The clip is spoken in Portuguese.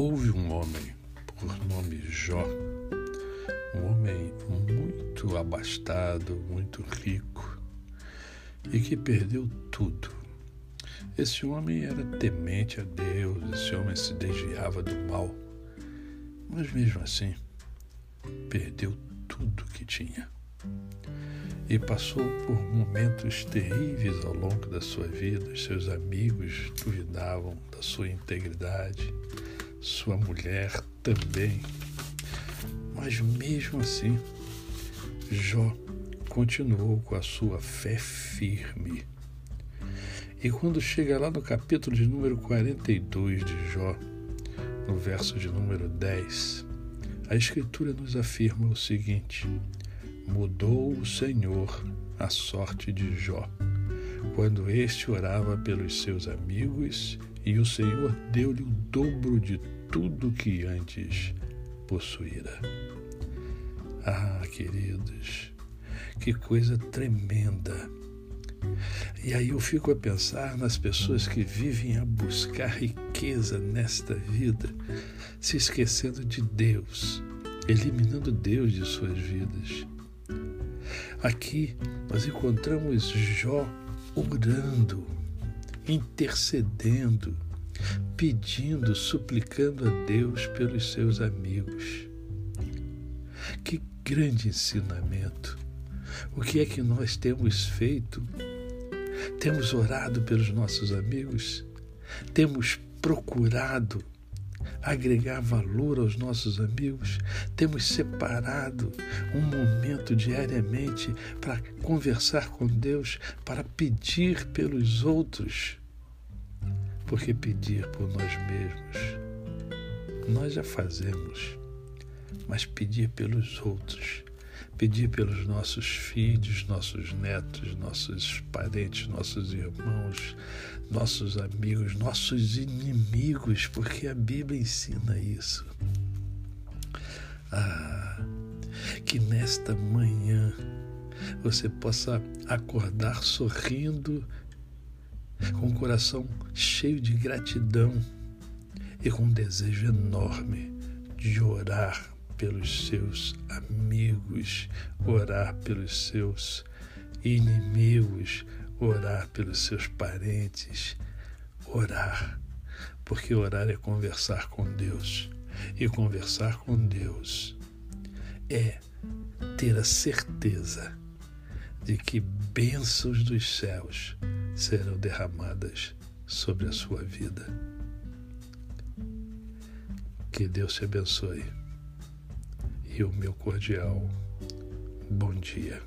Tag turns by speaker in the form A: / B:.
A: houve um homem por nome Jó, um homem muito abastado, muito rico e que perdeu tudo. Esse homem era temente a Deus, esse homem se desviava do mal, mas mesmo assim perdeu tudo que tinha. E passou por momentos terríveis ao longo da sua vida. Os seus amigos duvidavam da sua integridade, sua mulher também. Mas mesmo assim, Jó continuou com a sua fé firme. E quando chega lá no capítulo de número 42 de Jó, no verso de número 10, a Escritura nos afirma o seguinte: Mudou o Senhor a sorte de Jó, quando este orava pelos seus amigos, e o Senhor deu-lhe o dobro de tudo que antes possuíra. Ah, queridos, que coisa tremenda! E aí eu fico a pensar nas pessoas que vivem a buscar riqueza nesta vida, se esquecendo de Deus, eliminando Deus de suas vidas. Aqui nós encontramos Jó orando, intercedendo, pedindo, suplicando a Deus pelos seus amigos. Que grande ensinamento! O que é que nós temos feito? Temos orado pelos nossos amigos? Temos procurado agregar valor aos nossos amigos? Temos separado um momento diariamente para conversar com Deus, para pedir pelos outros? Porque pedir por nós mesmos, nós já fazemos, mas pedir pelos outros pedir pelos nossos filhos, nossos netos, nossos parentes, nossos irmãos, nossos amigos, nossos inimigos, porque a Bíblia ensina isso. Ah, que nesta manhã você possa acordar sorrindo, com o coração cheio de gratidão e com um desejo enorme de orar pelos seus amigos, orar pelos seus inimigos, orar pelos seus parentes, orar, porque orar é conversar com Deus. E conversar com Deus é ter a certeza de que bênçãos dos céus serão derramadas sobre a sua vida. Que Deus te abençoe o meu cordial bom dia.